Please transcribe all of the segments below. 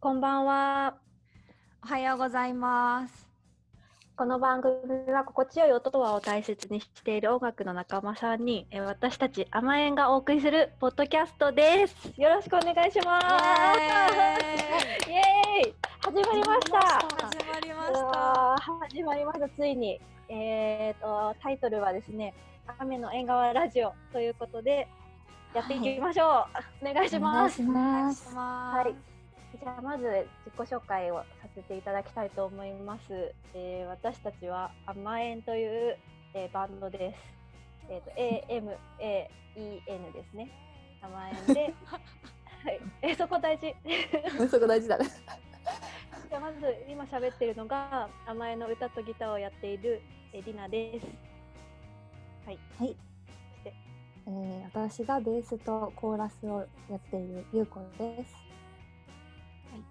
こんばんは。おはようございます。この番組は心地よい音とはを大切にしている音楽の仲間さんに、えー私たち甘えんがお送りするポッドキャストです。よろしくお願いします。イエーイ始まりました。始まりまうした。始まりました。ついに、えー、とタイトルはですね、雨の縁側ラジオということでやっていきましょう。お願いします。お願いしはます。い。じゃあまず自己紹介をさせていただきたいと思います。えー私たちは甘えんという、えーバンドです。えっ、と A M A E N ですね。甘えんで、はい。えそこ大事。そこ大事だね。じゃあまず今喋ってるのが甘えんの歌とギターをやっている、えー、りなです。はい。はい。そしてえー、私がベースとコーラスをやっているゆうこです。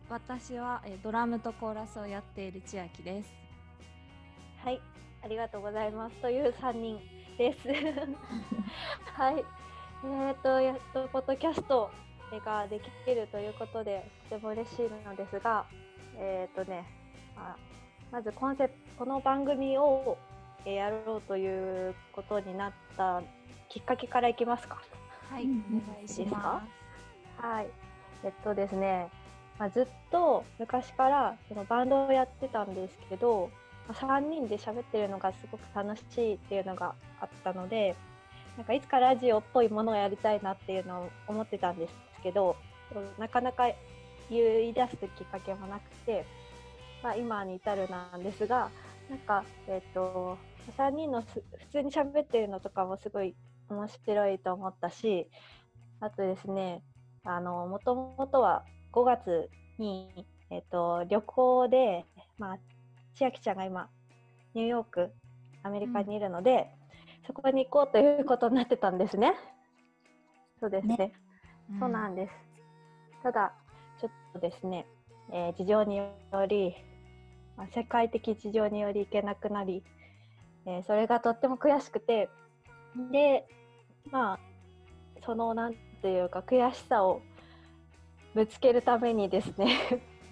はい私はえードラムとコーラスをやっている千秋です。はい、ありがとうございます。という3人です。はい。えっ、と、やっとポッドキャストができるということで、とても嬉しいのですが、えっ、とね、まあまずコンセプト、この番組をえーやろうということになったきっかけからいきますか。はい、うんお願いしまはい。えっとですね、まあ、ずっと昔からそのバンドをやってたんですけど、まあ、3人で喋ってるのがすごく楽しいっていうのがあったので、なんかいつかラジオっぽいものをやりたいなっていうのを思ってたんですけど、なかなか言い出すきっかけもなくて、まあ、今に至るなんですが、なんか、えっと、3人の普通に喋ってるのとかもすごい面白いと思ったし、あとですね、もともとは5月に、えっと、旅行で、まあ、千秋ちゃんが今、ニューヨーク、アメリカにいるので、そこに行こうということになってたんですね。そうですね。ねす。そうなんです。ただ、ちょっとですね、えー事情により、まあ、世界的事情により行けなくなり、えーそれがとっても悔しくて、で、まあ、その、なんていうか、悔しさをぶつけるためにですね、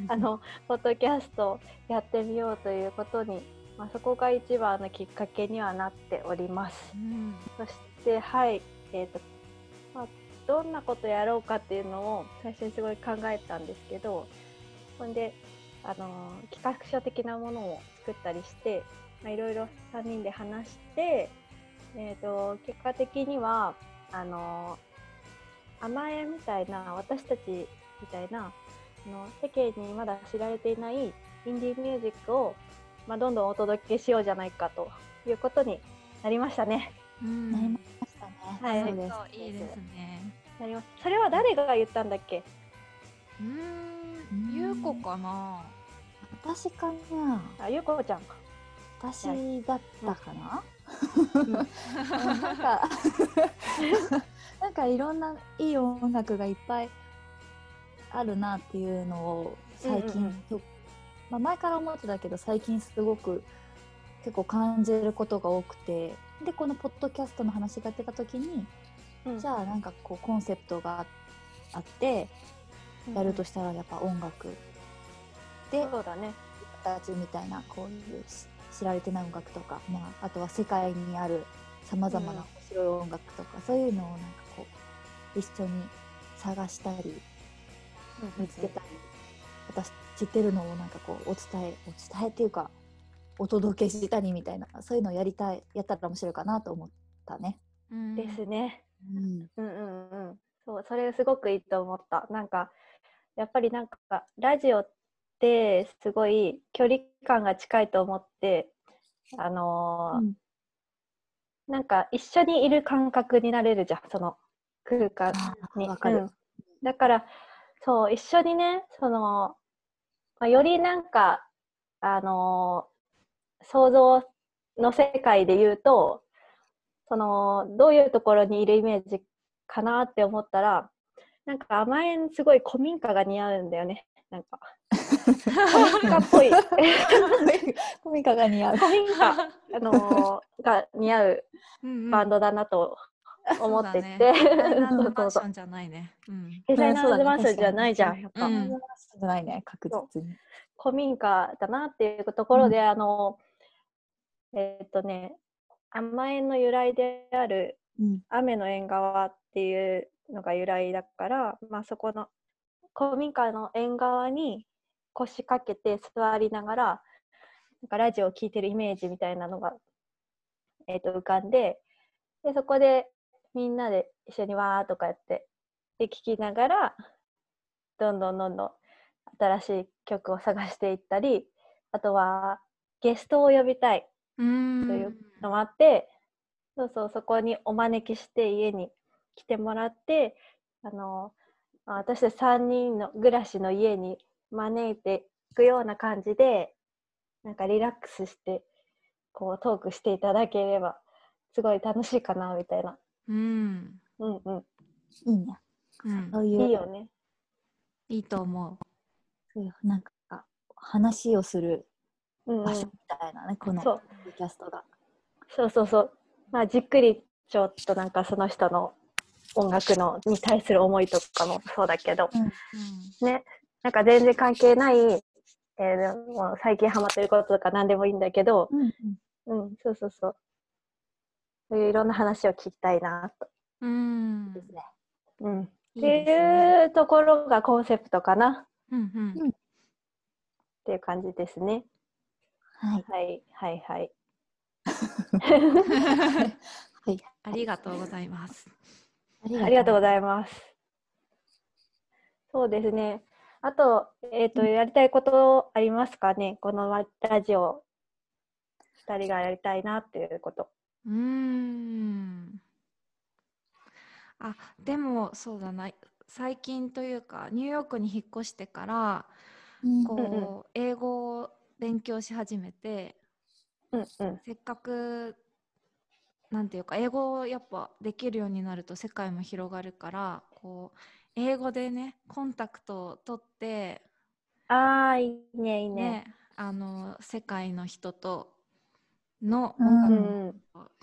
あの、ポッドキャストやってみようということに、まあ、そこが一番のきっかけにはなっております。うん。そして、はい、えーとまあ、どんなことやろうかっていうのを最初にすごい考えたんですけど、ほんで、あのー企画書的なものを作ったりして、まあ、いろいろ3人で話して、えー、と結果的にはあのー甘えみたいな私たちみたいなあの世間にまだ知られていないインディーミュージックを、まあ、どんどんお届けしようじゃないかということになりましたね。うんなりましたね。はいそうです。そういいですね。なります。それは誰が言ったんだっけ？うんん、ゆうこかな？私かな。あ、ゆうこちゃんか。私だったかな？なんかなんかいろんないい音楽がいっぱいあるなっていうのを最近、うんうんとまあ、前から思ってたけど最近すごく結構感じることが多くてでこのポッドキャストの話が出た時に、うん。じゃあなんかこうコンセプトがあってやるとしたらやっぱ音楽でそうだね。たちみたいなこういうし知られてない音楽とか、まあ、あとは世界にあるさまざまな面白い音楽とか、そういうのをなんかこう一緒に探したり見つけたり、私知ってるのをなんかこうお伝えお伝えっていうかお届けしたりみたいなそういうのをやりたいやったら面白いかなと思ったね。うんですね。うん、うんうんうん。そう、それすごくいいと思った。なんかやっぱりなんかラジオってすごい距離感が近いと思って、あのーうんなんか一緒にいる感覚になれるじゃん。その空間に。かるうんだからそう一緒にねその、まあ、よりなんかあのー想像の世界で言うとそのどういうところにいるイメージかなって思ったらなんか甘えんすごい古民家が似合うんだよね。なんか。古民家っぽい。コミカが似合う。古民家、あのーが似合うバンドだなと 思ってて、デザイナーズマそうそうそうンションじゃないね。うん。デザイナーズマンションじゃないじゃん、やっぱ。うんじゃないね、確実に。古民家だなっていうところで、あの、えーっとね、甘えんの由来であるうん。雨の縁側っていうのが由来だから、まあ、そこの古民家の縁側に腰掛けて座りながらなんかラジオを聴いてるイメージみたいなのが、えー、と浮かんででそこでみんなで一緒にわーとかやってで聴きながらどんどんどんどん新しい曲を探していったりあとはゲストを呼びたい。というのもあって、そうそう、そこにお招きして家に来てもらって、あの、私たち3人の暮らしの家に招いていくような感じで、なんかリラックスして、こうトークしていただければ、すごい楽しいかな、みたいな。うん。うんうん。いいね。うんそういう、いいよね。いいと思そういうなんか話をするうん、うん。場所みたいなね、このそうポッドキャストが。そうそうそう。まあ、じっくりちょっとなんかその人の音楽のに対する思いとかもそうだけど、う。うん。ね、なんか全然関係ない、えーもう最近ハマってることとか何でもいいんだけど、うんうん、そうそうそう。そういういろんな話を聞きたいなと。うん。ですね。うん、っいいて。いうところがコンセプトかなうんうん。っていう感じですね。はい。はい、はい、はい。はい。ありがとうございます。あありがとうごいざいます。そうですね。あと、えっ、と、やりたいことありますかね？このラジオ、二人がやりたいなっていうこと。うーん。あ、でもそうだな。最近というか、ニューヨークに引っ越してから、うんこう、うんうん英語を勉強し始めて、うんうん。せっかく、なんていうか、英語をやっぱできるようになると世界も広がるから、こう、英語でね、コンタクトを取って、ああ、いいね、いいね。ね、あの、世界の人との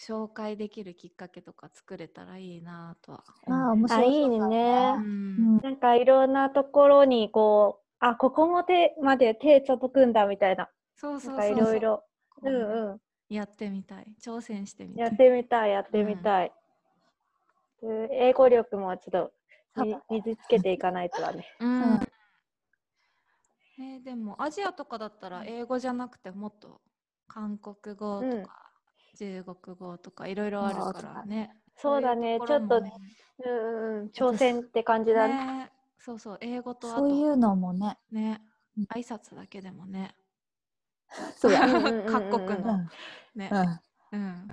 紹介できるきっかけとか作れたらいいなとはあ。面白い。あいいねううんんなんかいろんなところにこう、あ、ここも手まで手届くんだみたいな。そうそうんそうそうろいろ。こうんうん。やってみたい挑戦してみたいやってみたい、やってみたい。で英語力もちょっと身につけていかないとだね。うんうんえーでもアジアとかだったら英語じゃなくてもっと韓国語とうん。か、中国語とかいろいろあるからね。そうだね、ちょっと、うんうんうん、挑戦って感じだね。ねそうそう英語とそういうのもね。ねうん。挨拶だけでもね。そう各国のうん。ね。うん。うん。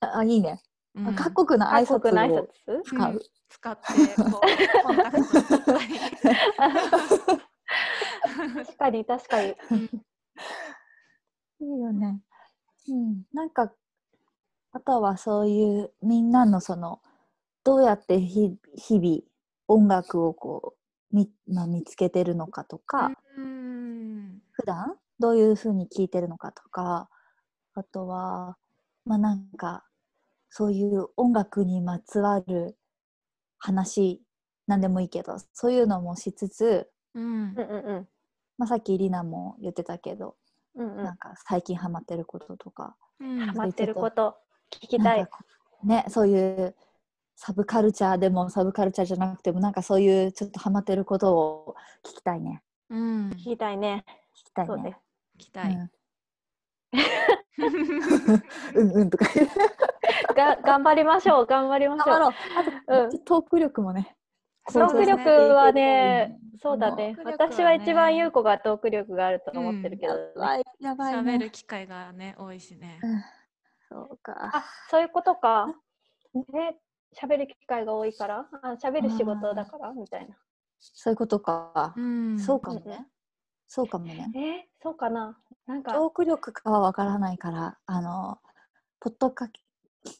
あ、いいね。うん。各国の挨拶を拶？使う。使ってこうコンタクト 確かに、確かに。いいよね。うん。なんか、あとはそういうみんなのその、どうやってひ日々音楽をこう、みまあ、見つけてるのかとか、うん普段どういうふうに聴いてるのかとかあとはまあなんかそういう音楽にまつわる話なんでもいいけどそういうのもしつつ、うんうんうんうん。まあ、さっきりなも言ってたけど、うんうん。なんか最近ハマってることとか。うん。ハマってること聞きたい。ねそういうサブカルチャーでもサブカルチャーじゃなくてもなんかそういうちょっとハマってることを聞きたいね。うん。聞きたいね。聞きたいね。ね。聞きたい、うん、うんうんとかが頑張りましょう、頑張りましょう。頑張ろう。あうん。と、トーク力もねトーク力はね、そうだね。私は一番優子がトーク力があると思ってるけど、ね。やばいやばい喋ねる機会がね多いしね。うん。そうか。あ、そういうことか。ええ、喋る機会が多いから？あ、喋る仕事だから？みたいな。そういうことか、ん。そうかもね、うん。うんそうかもね。え、そうかな。なんか、トーク力かはわからないからあのポッドカ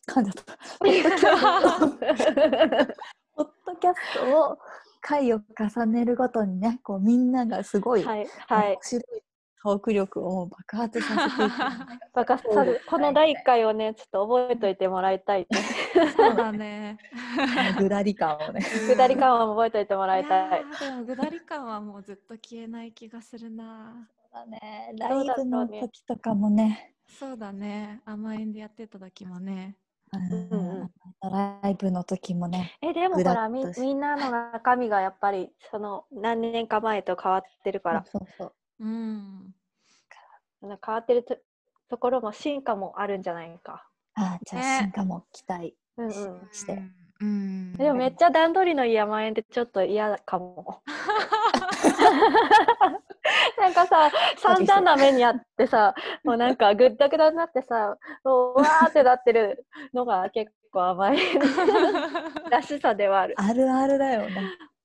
噛んじゃった？ポッドキャストを回を重ねるごとにねこうみんながすごい、はい、はい面。白いトーク力を爆発させていくよねバカさこの第1回をねちょっと覚えといてもらいたいそうだ ね。ぐだり感をね。下り感は覚えといてもらいたいでもぐだり感はもうずっと消えない気がするな。そうだね。ライブのね時とかもね。そうだね。甘えんでやってた時もね。うんうんうんライブの時もね。えでもほらみみんなの中身がやっぱりその何年か前と変わってるからそうそううん。変わってるとところも進化もあるんじゃないか。あじゃあね進化も期待うんうん、して。うん。でもめっちゃ段取りのいい甘えんってちょっと嫌かも。なんかさ散々な目にあってさもうなんかぐったぐだになってさもううわーってなってるのが結構甘い らしさではある。あるあるだよね。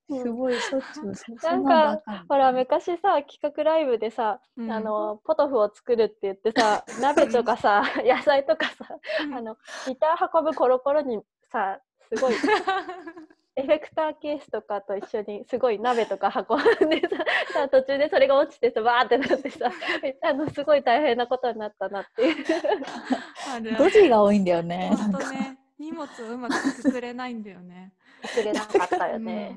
うんすごいしょっちゅう。そなんかほら昔さ企画ライブでさ、うんあのポトフを作るって言ってさ鍋とかさ野菜とかさあのギター運ぶコロコロにさすごい エフェクターケースとかと一緒にすごい鍋とか運んでささ途中でそれが落ちてさバーってなってさ あのすごい大変なことになったなっていう。ドるジが多いんだよね。ほんとね。荷物をうまくくくれないんだよね。忘れなかったよね。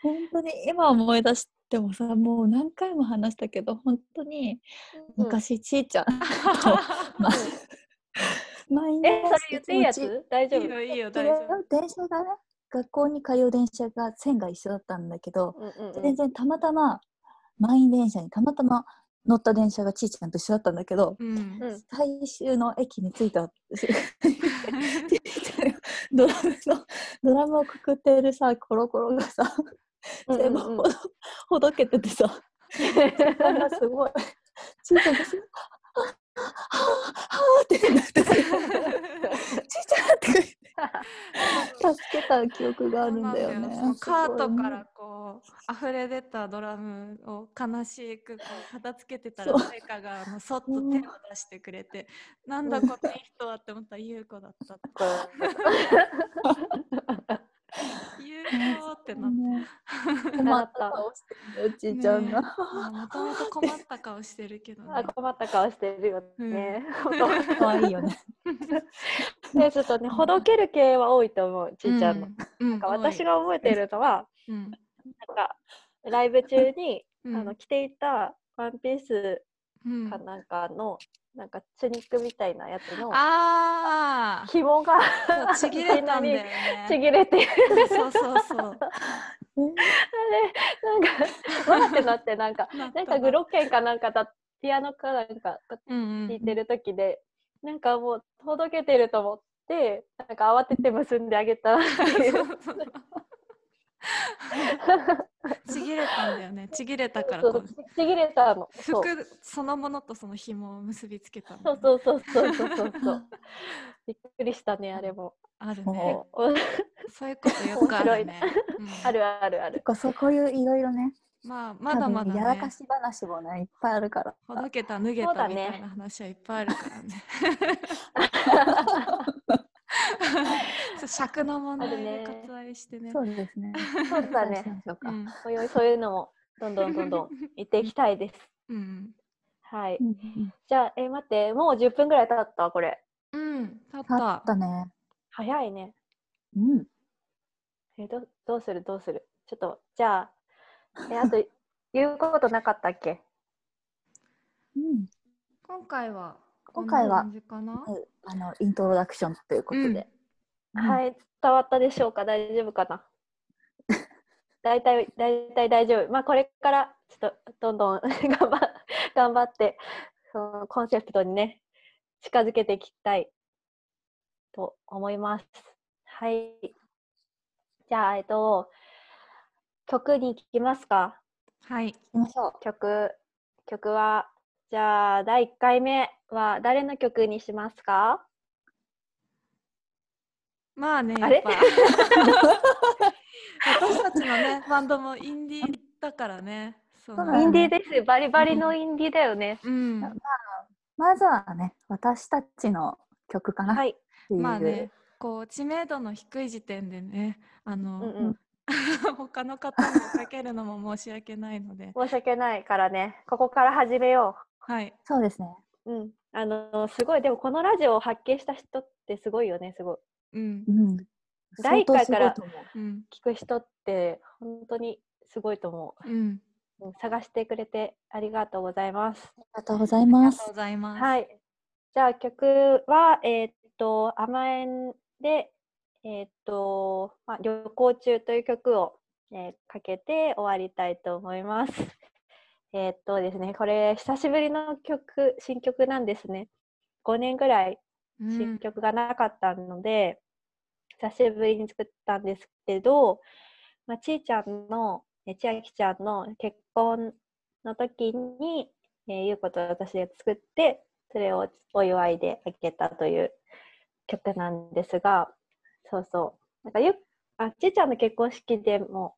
本当に今思い出してもさもう何回も話したけど本当にうん昔ちいちゃんと、ま毎日えそれ言っていいやつ？大丈夫？いいよいいよ違大丈う電車がね学校に通う電車が線が一緒だったんだけど、うんうんうん。全然たまたま満員電車にたまたま乗った電車がちいちゃんと一緒だったんだけど、夫。うん。うん。最終の駅に着いた。ちいちゃんがドラムのドラムをくくってるさコロコロがさうん全部ほど,、うん。うんほどけててさすごい。ちいちゃんがすごいはぁはぁはぁってなってさ ちいちゃんって 助けた記憶があるんだよね。そうなんそのカートからこう溢れ出たドラムを悲しくこう片付けてたら誰かがあのそっと手を出してくれて、なんだこのいい人はって思ったら優子だったって。優子ってなってね。困った顔してるよちいちゃんが、もともと困った顔してるけどね。あ困った顔してるよね。可愛いよねで ちょっとねほどける系は多いと思うちいちゃんの。うん、なんか私が覚えてるのはうん、なんかライブ中に、うん。あの着ていたワンピースうん、かなんかの、なんかチュニックみたいなやつのああ紐がちぎれたんだよね。ちぎれてそうそうそう。なんかわーってなってなんかなんかグロッケンかなんかだピアノかなんか弾いてる時で、なんかもうほどけてると思ってなんか慌てて結んであげた。ちぎれたんだよね。ちぎれたから。そうちぎれたの。服そのものとその紐を結びつけたのそうそうそうそうそうそうそう。びっくりしたねあれも。あるね。そう。いうことよくあるね、うん。あるあるある。そうこういういろいろねまあまだまだね。やらかし話もねいっぱいあるから。ほどけた脱げたみたいな話はいっぱいあるからね。そう 尺の問題であるね割愛してね。そうですね。そうだね。そういうそういうのもどんどんどんどん言っていきたいです。うん。はい。じゃあえ待って。もう10分ぐらい経った？これ。うんたっあったたね。早いね。うん。えどどうする？どうする？ちょっとじゃあえあと言うことなかったっけ？うん。今回は今回はあのイントロダクションということで、うん。はい伝わったでしょうか？大丈夫かな？大体大体大丈夫。まあこれからちょっとどんどん 頑張頑張ってそのコンセプトにね近づけていきたいと思います。はい。じゃあえっと曲に聞きますか。はい。行きましょう。曲曲はじゃあ第1回目は誰の曲にしますか？まあねあれ？やっぱ私たちのねバンドもインディーだからね。そそうインディーです。よバリバリのインディーだよね、うん。まずはね私たちの曲かな。っはいまあねこう知名度の低い時点でねあの、うんうん 他の方にかけるのも申し訳ないので。申し訳ないからね、ここから始めよはい。そうですね。う。うん。あの、すごい、でもこのラジオを発見した人ってすごいよね、すごい。うんう。ん。第一回から。聞く人って本当にすごいと思うん。う。うん探してくれてありがとうございます。ありがとうございありますがとう。ございます。はい。じゃあ曲は、えーっと、甘えんで、えーっと、まあ、旅行中という曲を、えーかけて終わりたいと思います。えーっとですね、これ久しぶりの曲、新曲なんですね。5年ぐらいうん新曲がなかったので、久しぶりに作ったんですけど、まあ、ちーちゃんの、え千秋ちゃんの結婚の時に、えーゆうこと私で作って、それをお祝いであげたという曲なんですが、そうそう。なんかゆあちーちゃんの結婚式でも、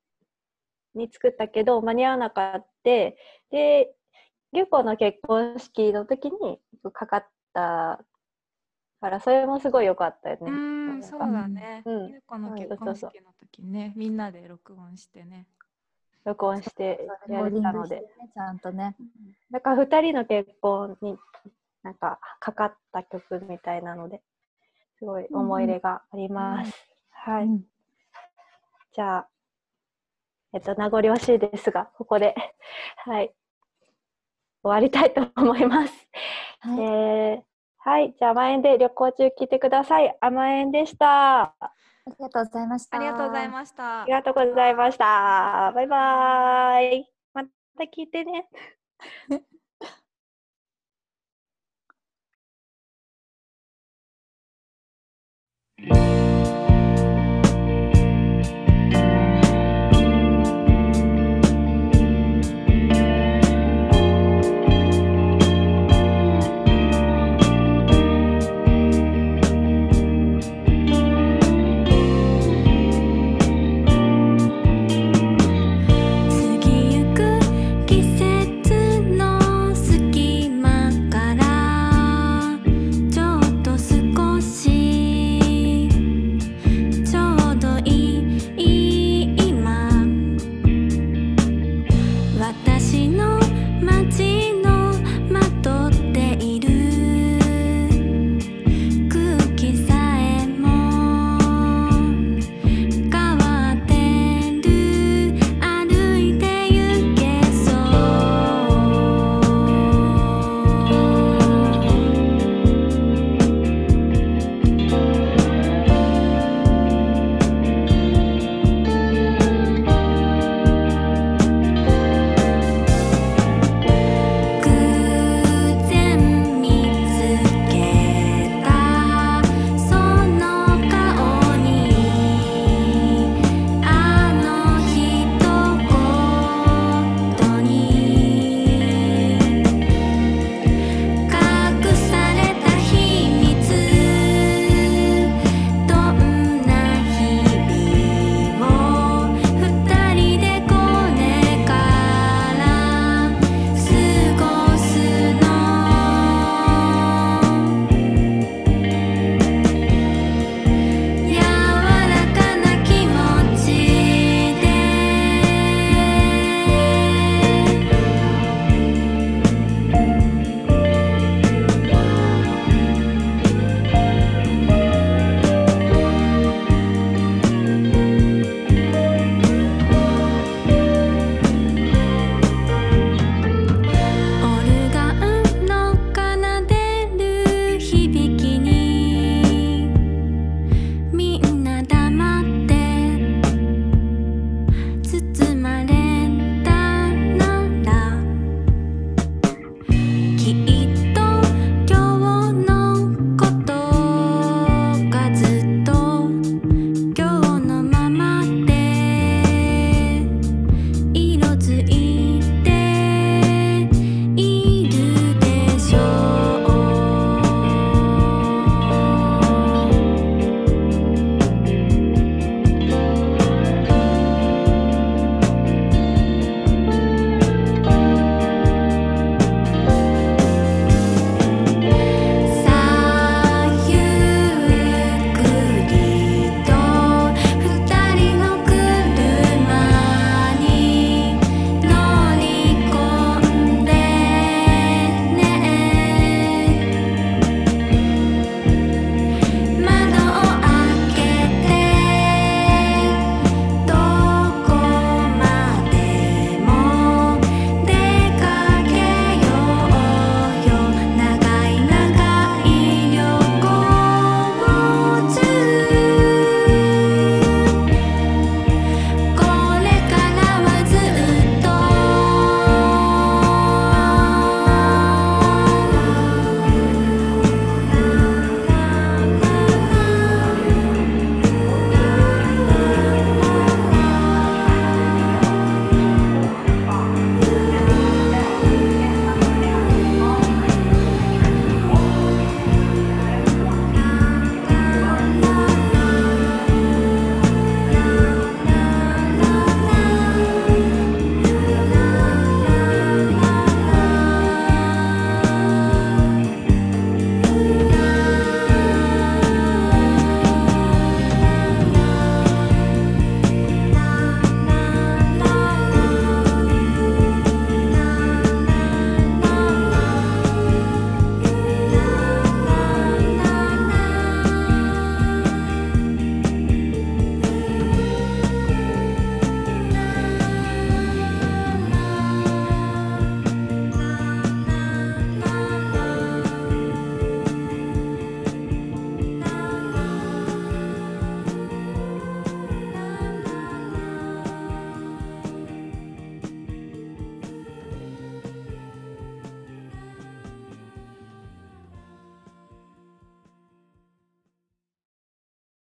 に作ったけど、間に合わなかった。で、ゆうこの結婚式の時にかかったから、それもすごい良かったよね。うん、そうだね。うんゆうこのはい結婚式の時ね、みんなで録音してね。録音してやれたので。ねちゃんとね。だから2人の結婚になんかかかった曲みたいなので、すごい思い入れがあります。はい。うんじゃあ、えっと、名残惜しいですが、ここで、はい、終わりたいと思います。はい。えーはい、じゃあ、甘えんで旅行中聞いてください。甘えんでした。あありがとうございました。ありがとうございましたり。がとうございました。バイバーイ。また聞いてね。す。